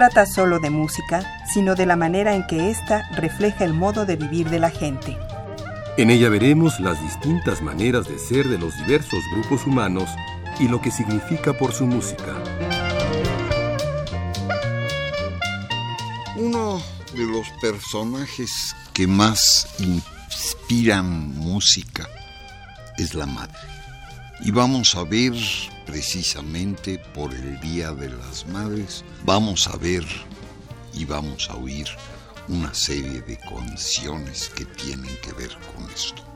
Trata solo de música, sino de la manera en que ésta refleja el modo de vivir de la gente. En ella veremos las distintas maneras de ser de los diversos grupos humanos y lo que significa por su música. Uno de los personajes que más inspiran música es la madre. Y vamos a ver precisamente por el Día de las Madres, vamos a ver y vamos a oír una serie de canciones que tienen que ver con esto.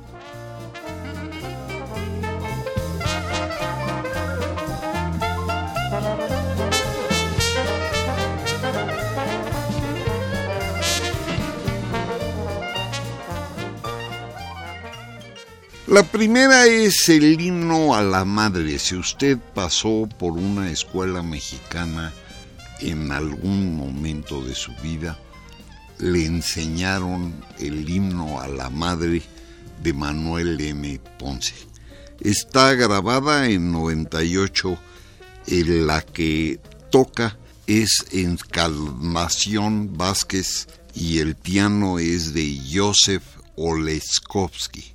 La primera es el himno a la madre. Si usted pasó por una escuela mexicana en algún momento de su vida, le enseñaron el himno a la madre de Manuel M. Ponce. Está grabada en 98, en la que toca es Encarnación Vázquez y el piano es de Joseph Oleskovsky.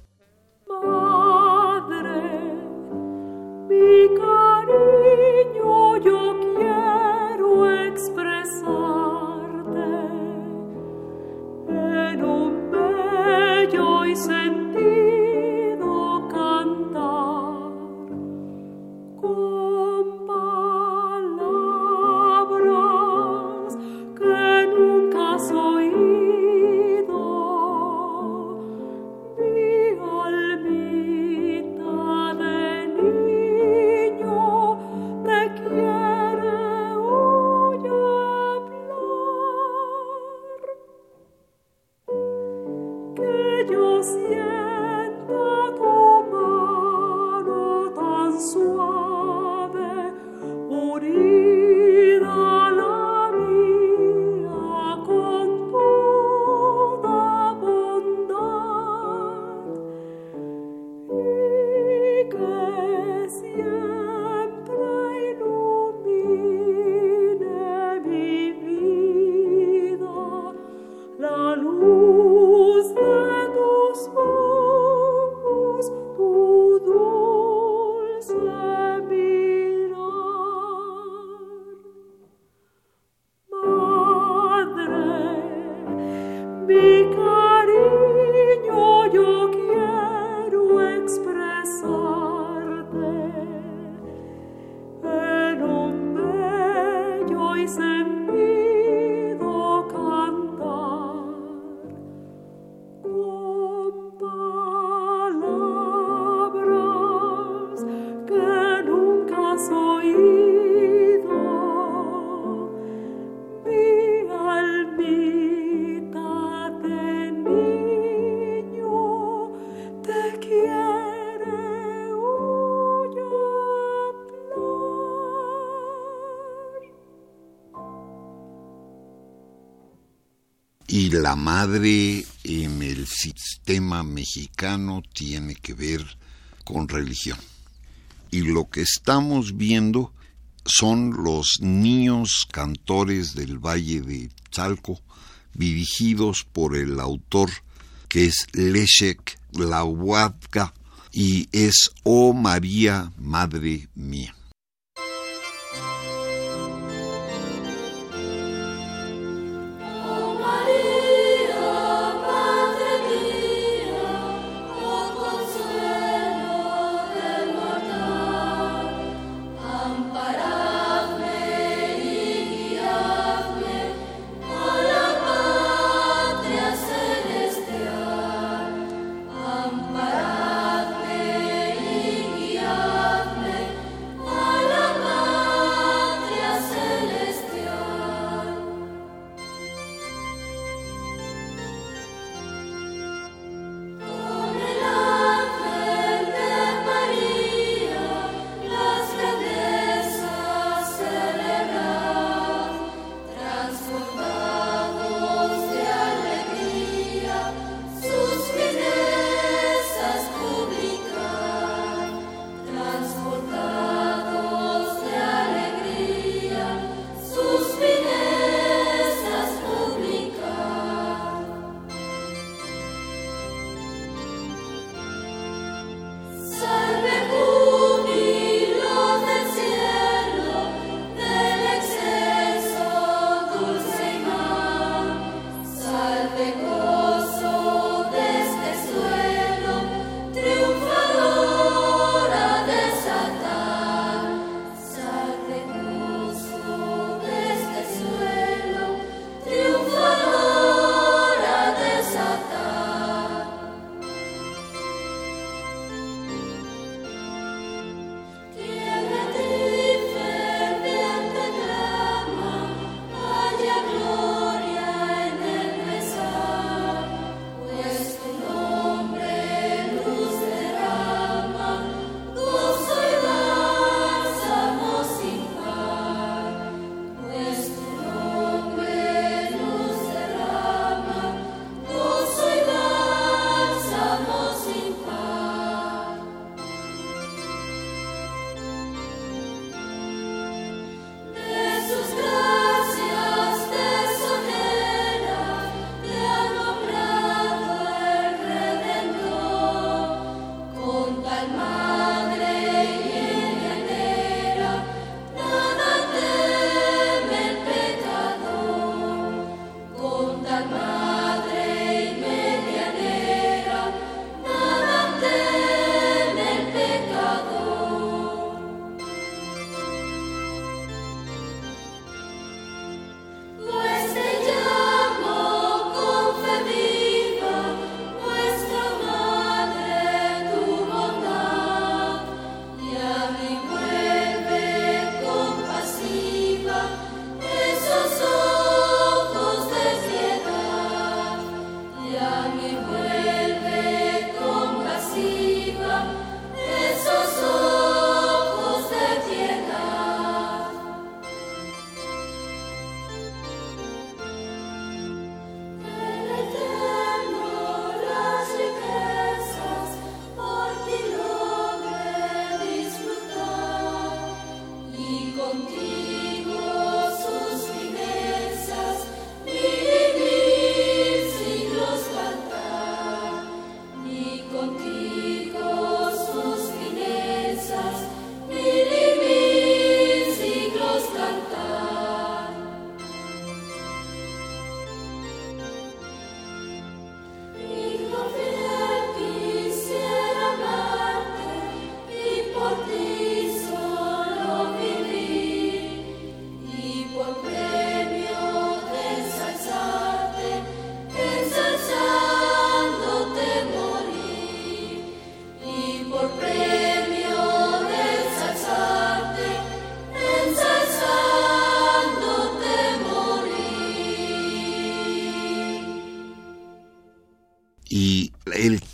Madre en el sistema mexicano tiene que ver con religión. Y lo que estamos viendo son los niños cantores del Valle de Chalco, dirigidos por el autor que es Leszek Lahuatka y es Oh María, Madre Mía.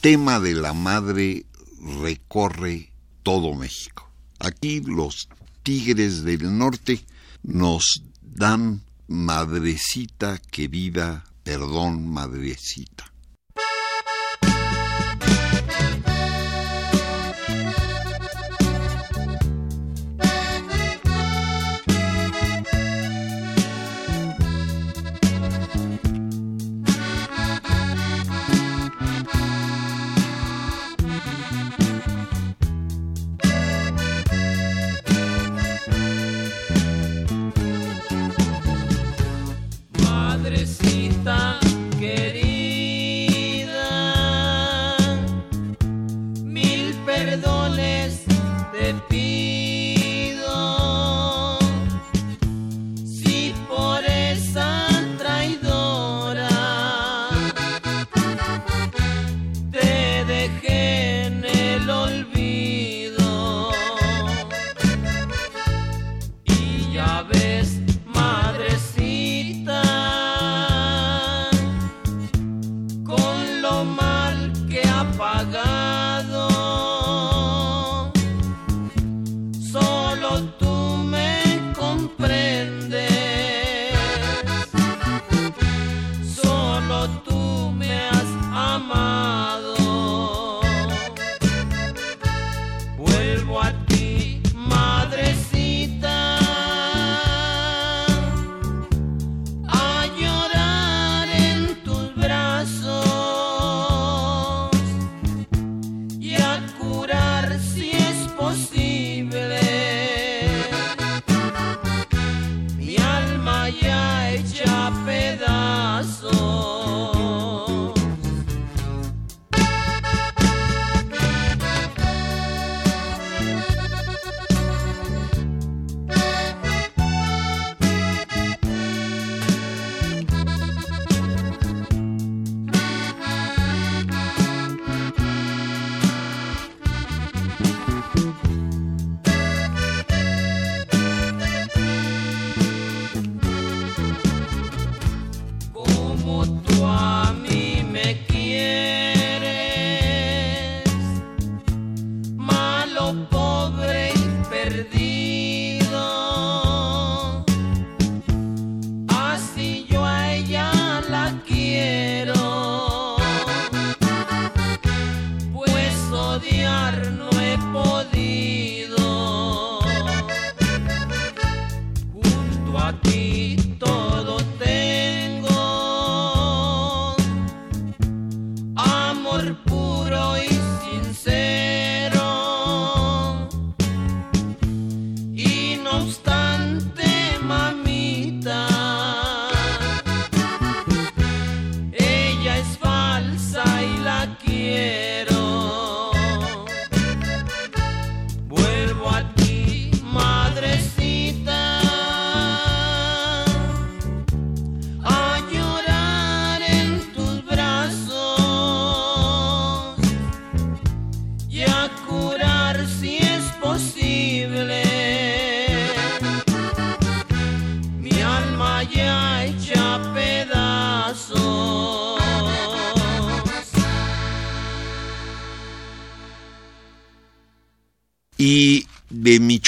tema de la madre recorre todo México. Aquí los tigres del norte nos dan madrecita querida, perdón madrecita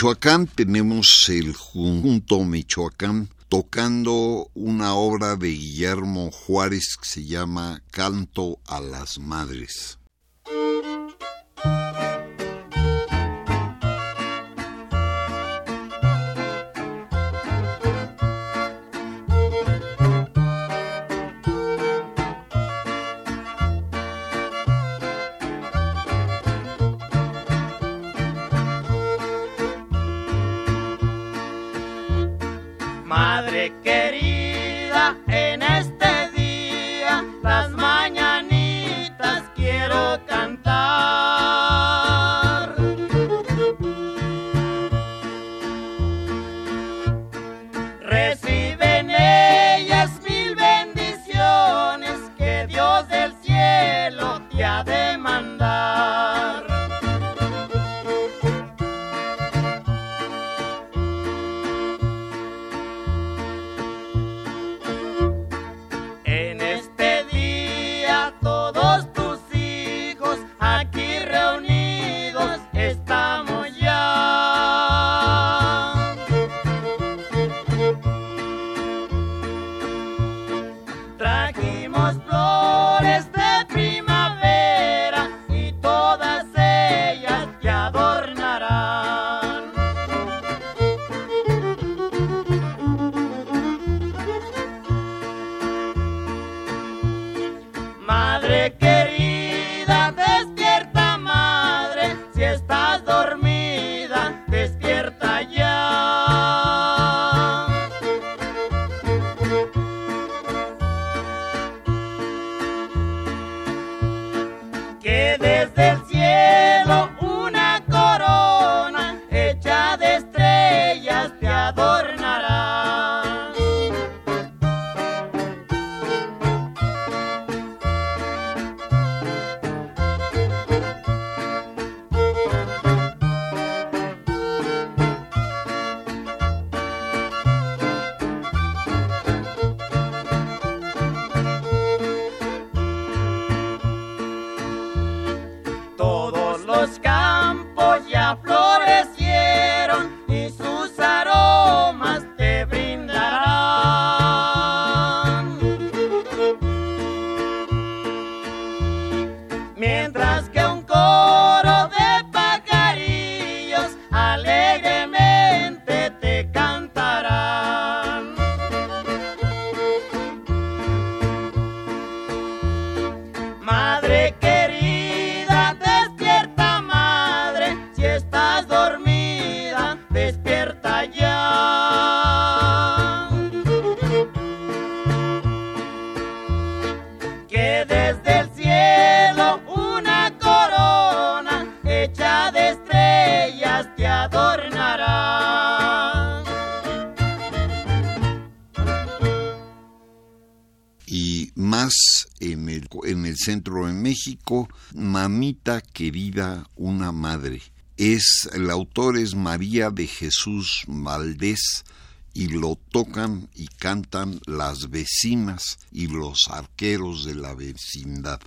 Michoacán tenemos el Junto Michoacán tocando una obra de Guillermo Juárez que se llama Canto a las Madres. Mamita querida, una madre. Es el autor es María de Jesús Valdés y lo tocan y cantan las vecinas y los arqueros de la vecindad.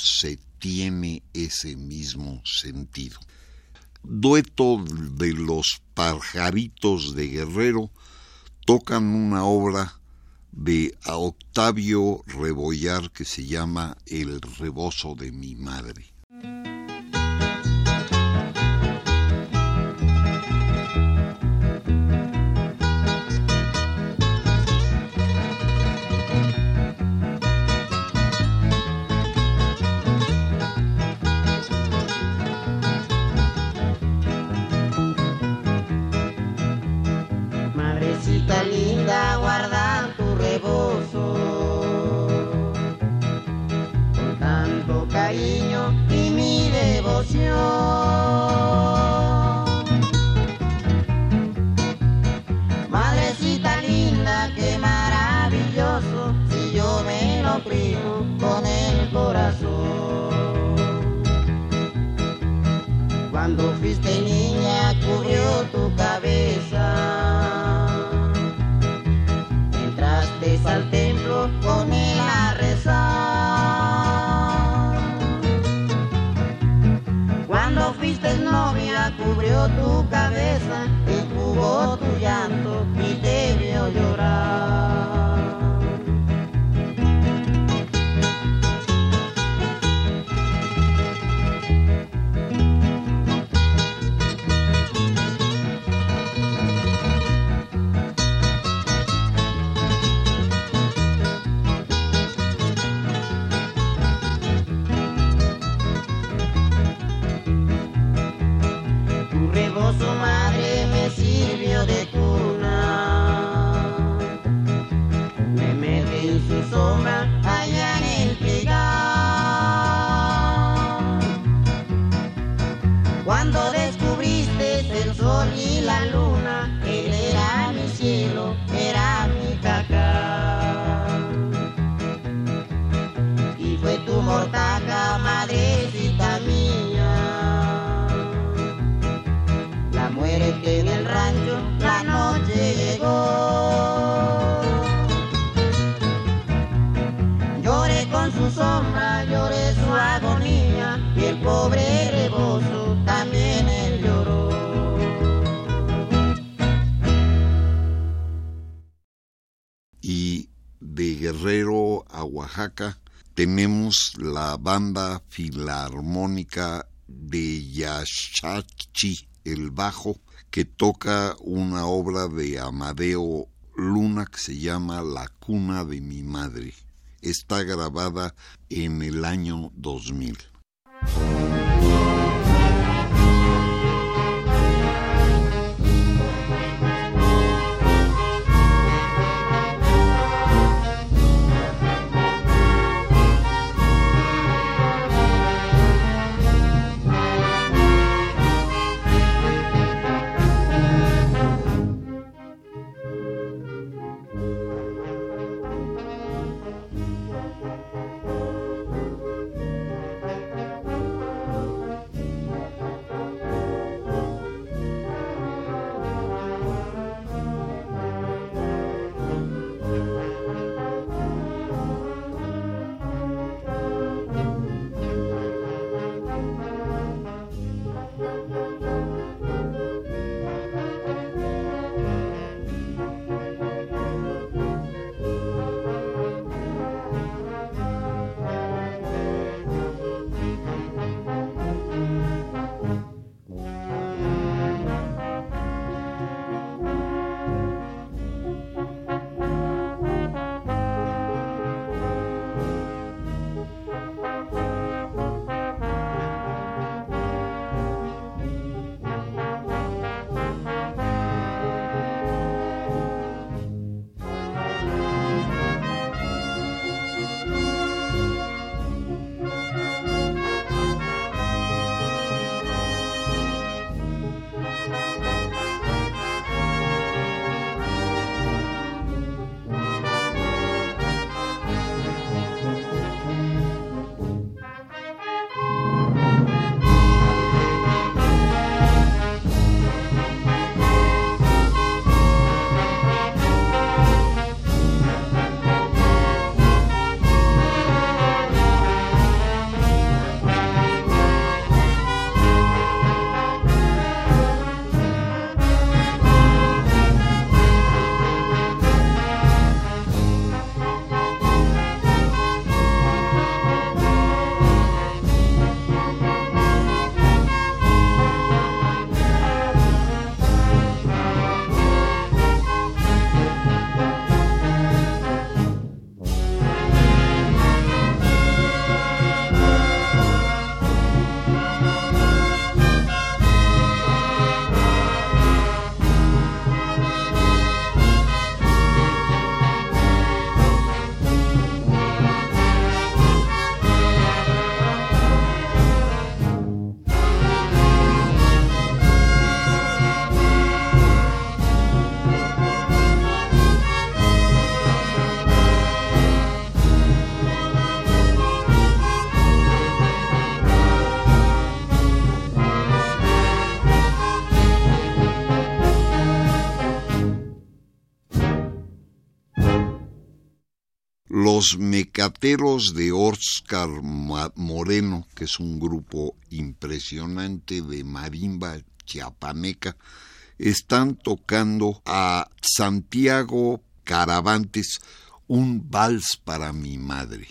Se tiene ese mismo sentido. Dueto de los pajaritos de Guerrero tocan una obra de Octavio Rebollar que se llama El rebozo de mi madre. Tu cabeza, Tenemos la banda filarmónica de Yaxachi, el bajo, que toca una obra de Amadeo Luna que se llama La cuna de mi madre. Está grabada en el año 2000. Los Mecateros de Oscar Moreno, que es un grupo impresionante de marimba chiapaneca, están tocando a Santiago Caravantes un vals para mi madre.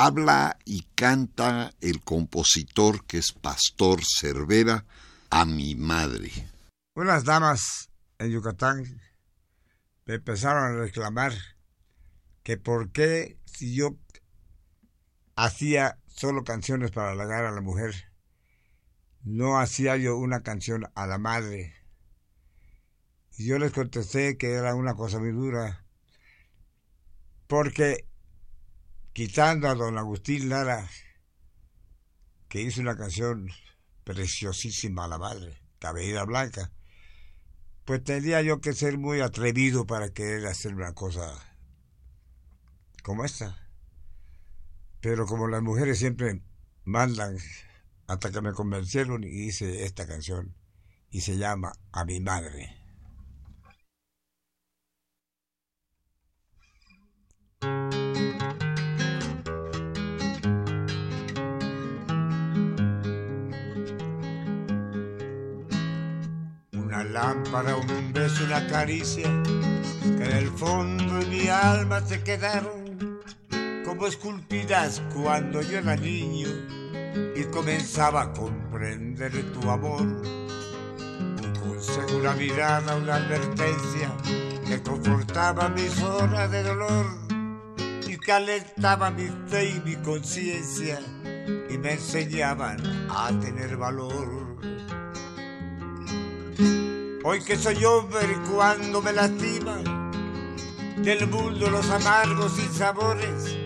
Habla y canta el compositor que es Pastor Cervera a mi madre. Unas damas en Yucatán me empezaron a reclamar que por qué si yo hacía solo canciones para halagar a la mujer, no hacía yo una canción a la madre. Yo les contesté que era una cosa muy dura, porque quitando a don Agustín Lara, que hizo una canción preciosísima a la madre, Cabellera Blanca, pues tendría yo que ser muy atrevido para querer hacer una cosa como esta. Pero como las mujeres siempre mandan, hasta que me convencieron y hice esta canción y se llama A mi madre. Lámpara, un beso, una caricia que en el fondo de mi alma se quedaron como esculpidas cuando yo era niño y comenzaba a comprender tu amor. Un consejo, una mirada, una advertencia que confortaba mis horas de dolor y calentaba mi fe y mi conciencia y me enseñaban a tener valor. Hoy que soy hombre cuando me lastiman del mundo los amargos y sabores,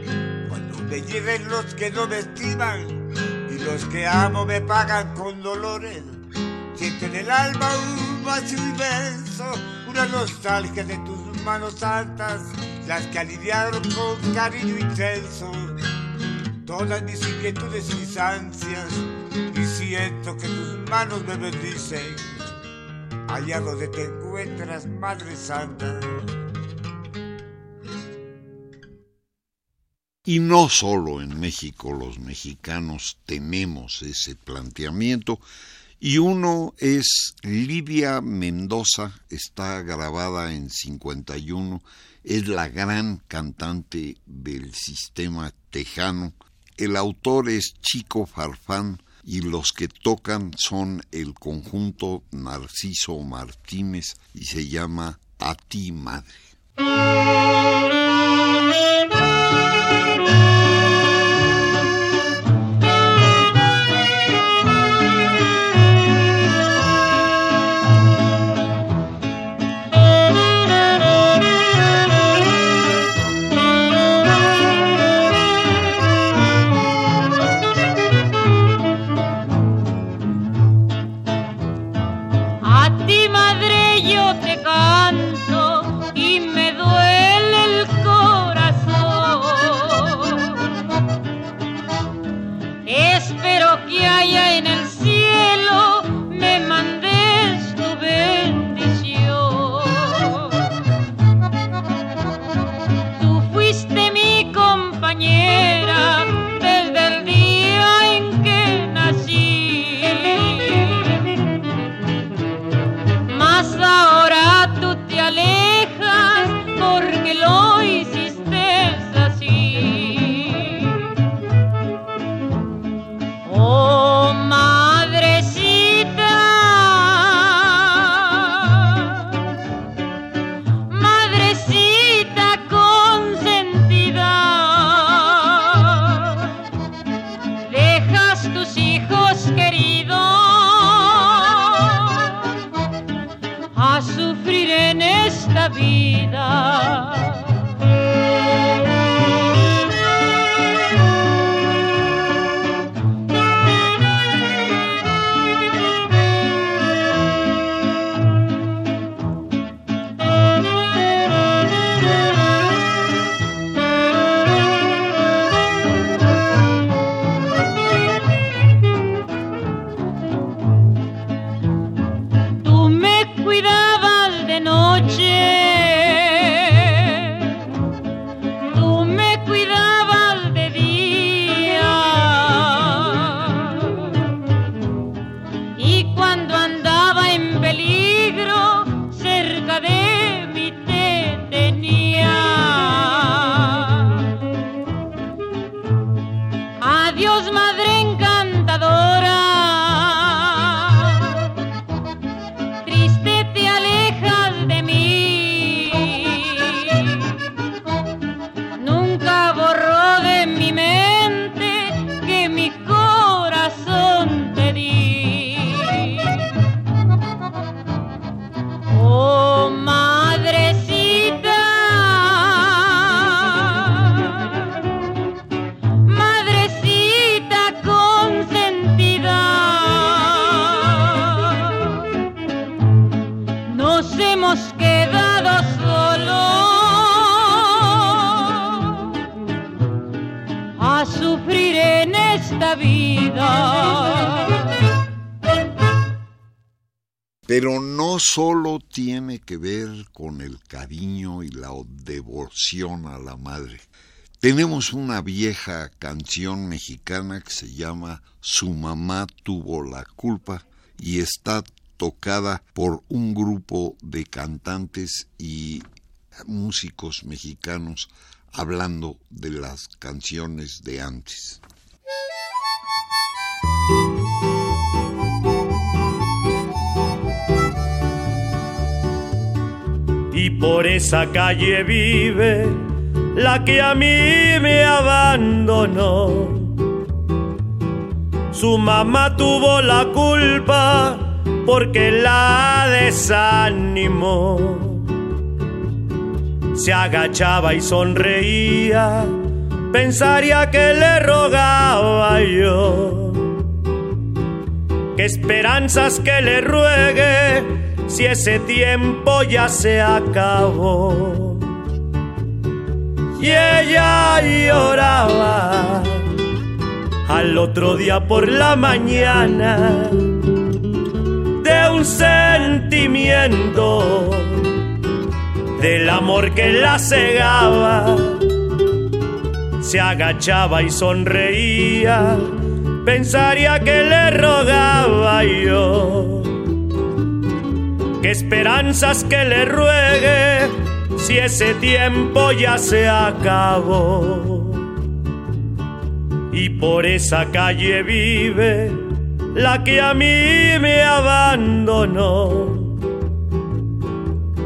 cuando me lleven los que no me estiman y los que amo me pagan con dolores. Siento en el alma un vacío inmenso, una nostalgia de tus manos santas, las que aliviaron con cariño intenso todas mis inquietudes y mis ansias, y siento que tus manos me bendicen allá donde te encuentras, Madre Santa. Y no solo en México los mexicanos tenemos ese planteamiento, y uno es Livia Mendoza, está grabada en 51, es la gran cantante del sistema tejano. El autor es Chico Farfán y los que tocan son el conjunto Narciso Martínez y se llama A ti madre. Tiene que ver con el cariño y la devoción a la madre. Tenemos una vieja canción mexicana que se llama Su mamá tuvo la culpa y está tocada por un grupo de cantantes y músicos mexicanos hablando de las canciones de antes. Y por esa calle vive la que a mí me abandonó. Su mamá tuvo la culpa porque la desanimó. Se agachaba y sonreía, pensaría que le rogaba yo. Qué esperanzas que le ruegue si ese tiempo ya se acabó. Y ella lloraba al otro día por la mañana de un sentimiento del amor que la cegaba. Se agachaba y sonreía, pensaría que le rogaba yo qué esperanzas que le ruegue si ese tiempo ya se acabó. Y por esa calle vive la que a mí me abandonó.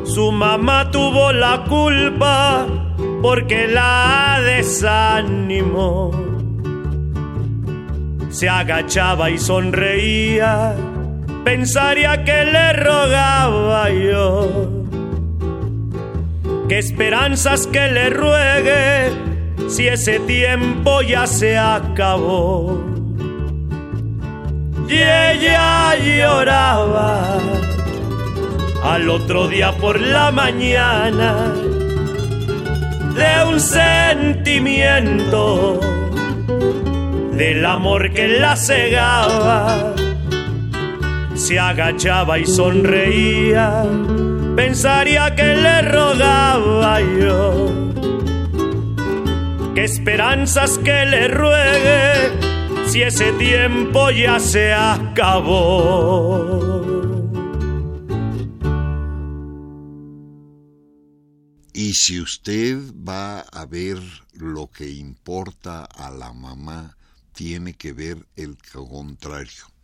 Su mamá tuvo la culpa porque la desanimó. Se agachaba y sonreía pensaría que le rogaba yo. Qué esperanzas que le ruegue si ese tiempo ya se acabó. Y ella lloraba al otro día por la mañana de un sentimiento del amor que la cegaba se agachaba y sonreía, pensaría que le rogaba yo. Qué esperanzas que le ruegue si ese tiempo ya se acabó. Y si usted va a ver lo que importa a la mamá, tiene que ver el contrario.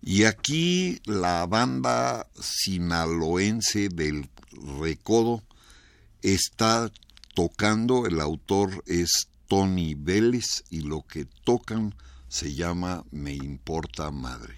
Y aquí la banda sinaloense del Recodo está tocando, el autor es Tony Vélez y lo que tocan se llama Me importa madre.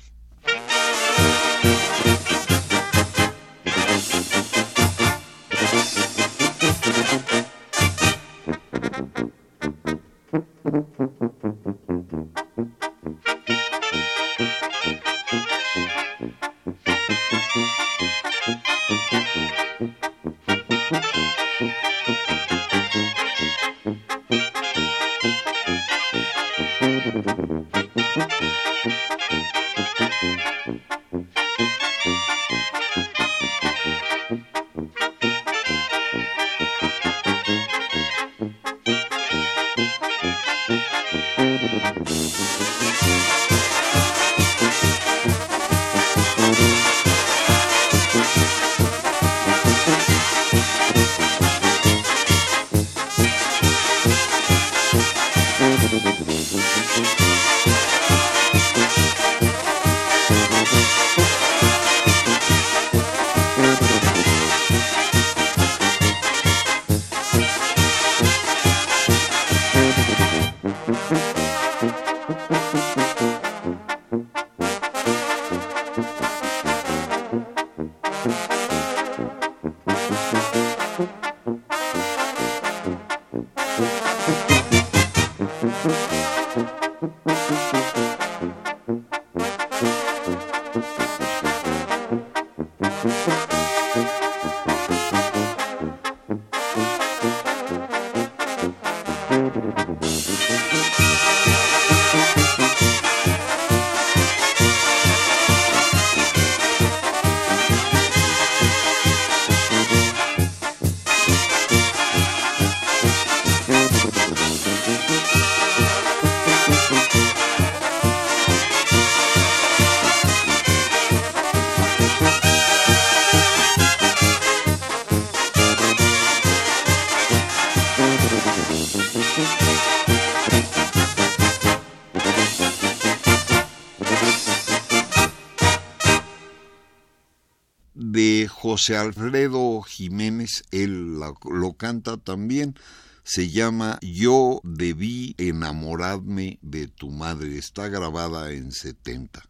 José Alfredo Jiménez, él lo canta también, se llama Yo debí enamorarme de tu madre, está grabada en 70.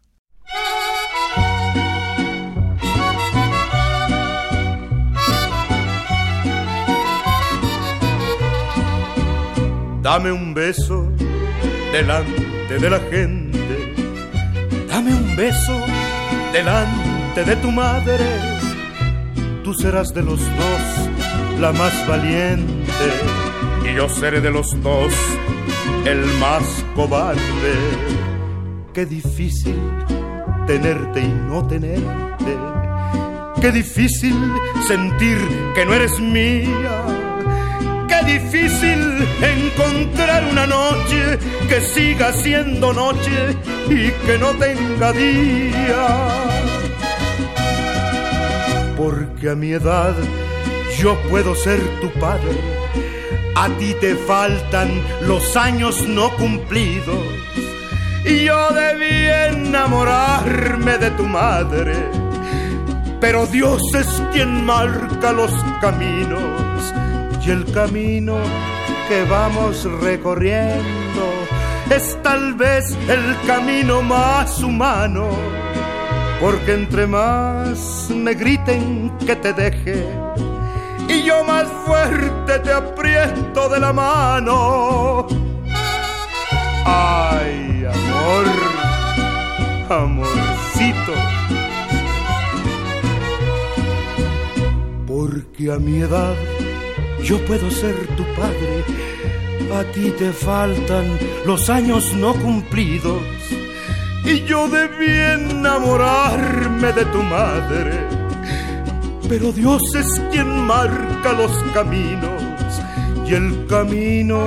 Dame un beso delante de la gente. Dame un beso delante de tu madre. Tú serás de los dos la más valiente y yo seré de los dos el más cobarde. Qué difícil tenerte y no tenerte. Qué difícil sentir que no eres mía. Qué difícil encontrar una noche que siga siendo noche y que no tenga día. Porque a mi edad yo puedo ser tu padre. A ti te faltan los años no cumplidos. Y yo debí enamorarme de tu madre. Pero Dios es quien marca los caminos y el camino que vamos recorriendo es tal vez el camino más humano, porque entre más me griten que te deje y yo más fuerte te aprieto de la mano. Ay, amor, amorcito. Porque a mi edad yo puedo ser tu padre. A ti te faltan los años no cumplidos. Y yo debí enamorarme de tu madre. Pero Dios es quien marca los caminos. Y el camino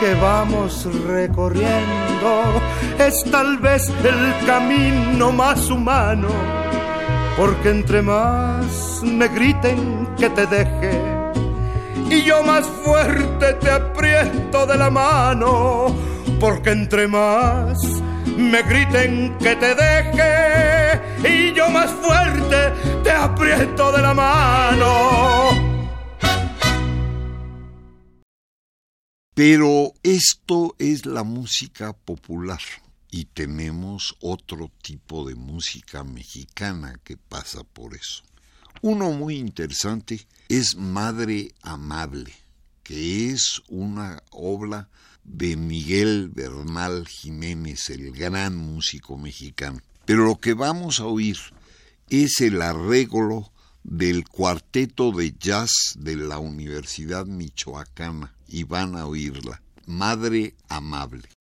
que vamos recorriendo es tal vez el camino más humano. Porque entre más me griten que te deje y yo más fuerte te aprieto de la mano, porque entre más me griten que te deje y yo más fuerte te aprieto de la mano. Pero esto es la música popular y tenemos otro tipo de música mexicana que pasa por eso. Uno muy interesante es Madre Amable, que es una obra de Miguel Bernal Jiménez, el gran músico mexicano. Pero lo que vamos a oír es el arreglo del cuarteto de jazz de la Universidad Michoacana y van a oírla. Madre Amable.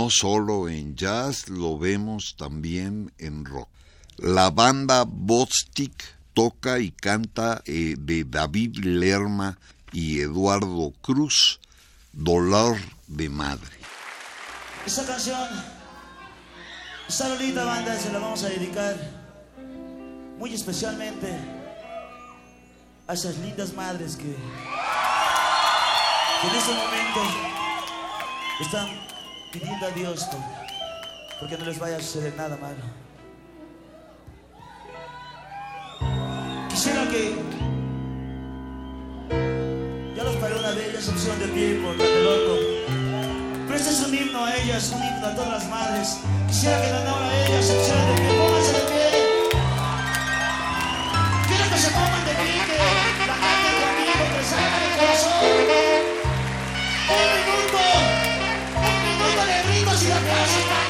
No solo en jazz, lo vemos también en rock. La banda Bostic toca y canta eh, de David Lerma y Eduardo Cruz, Dolor de Madre. Esta canción, esta rolita banda se la vamos a dedicar muy especialmente a esas lindas madres que, que en este momento están pidiendo a Dios por- porque no les vaya a suceder nada malo. Quisiera que ya los paré una bella excepción de tiempo, loco. Pero este es un himno a ellas, un himno a todas las madres. Quisiera que en honor a ellas pusieran de pie. Pónganse de pie. Quiero que se pongan de pie, que la canten conmigo, que salga del corazón. Gritos y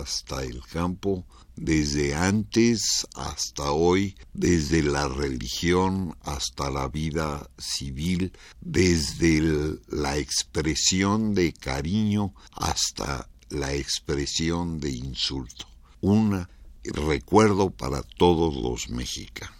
hasta el campo, desde antes hasta hoy, desde la religión hasta la vida civil, desde la expresión de cariño hasta la expresión de insulto. Un recuerdo para todos los mexicanos.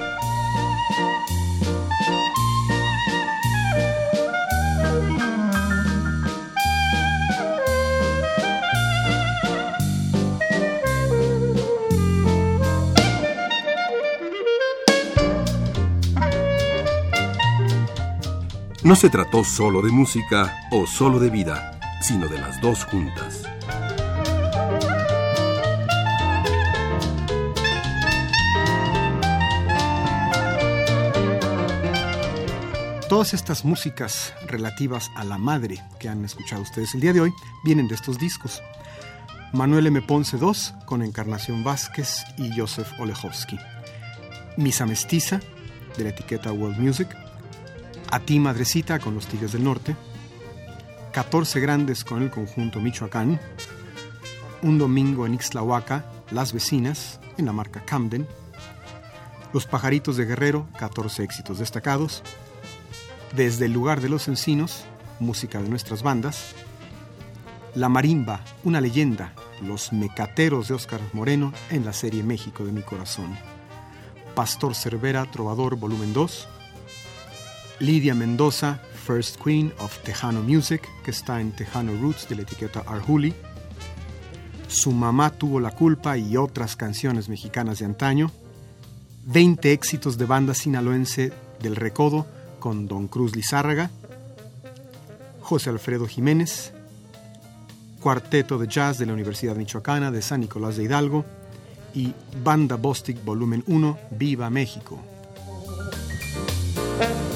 No se trató solo de música o solo de vida, sino de las dos juntas. Todas estas músicas relativas a la madre que han escuchado ustedes el día de hoy vienen de estos discos. Manuel M. Ponce II con Encarnación Vázquez y Joseph Olechowski. Misa Mestiza de la etiqueta World Music. A ti Madrecita con los Tigres del Norte. 14 Grandes con el conjunto Michoacán. Un domingo en Ixtlahuaca, Las Vecinas, en la marca Camden. Los Pajaritos de Guerrero, 14 éxitos destacados. Desde el lugar de los encinos, música de nuestras bandas. La Marimba, una leyenda, Los Mecateros de Óscar Moreno en la serie México de mi corazón. Pastor Cervera, Trovador, volumen 2. Lidia Mendoza, First Queen of Tejano Music, que está en Tejano Roots de la etiqueta Arjuli. Su mamá tuvo la culpa y otras canciones mexicanas de antaño. 20 éxitos de banda sinaloense del Recodo con Don Cruz Lizárraga. José Alfredo Jiménez. Cuarteto de Jazz de la Universidad Michoacana de San Nicolás de Hidalgo. Y Banda Bostic Volumen 1, Viva México.